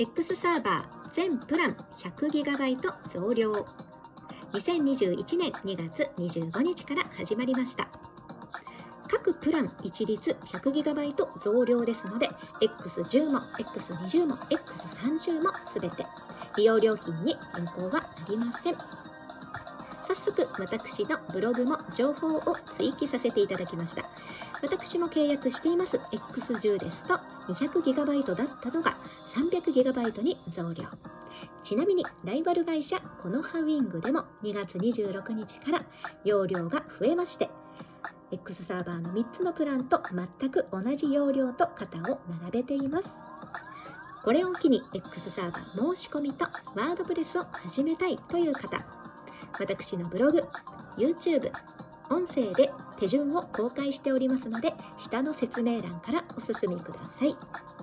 X サーバー全プラン 100GB 増量。2021年2月25日から始まりました。各プラン一律 100GB 増量ですので X10 も X20 も X30 も全て利用料金に変更はありません。早速私のブログも情報を追記させていただきました。私も契約しています。X10 ですと 200GB だったのが 300GB に増量。ちなみにライバル会社コノハウィングでも2月26日から容量が増えまして X サーバーの3つのプランと全く同じ容量と型を並べています。これを機に X サーバー申し込みとワードプレスを始めたいという方。私のブログ YouTube 音声で手順を公開しておりますので下の説明欄からお進みください。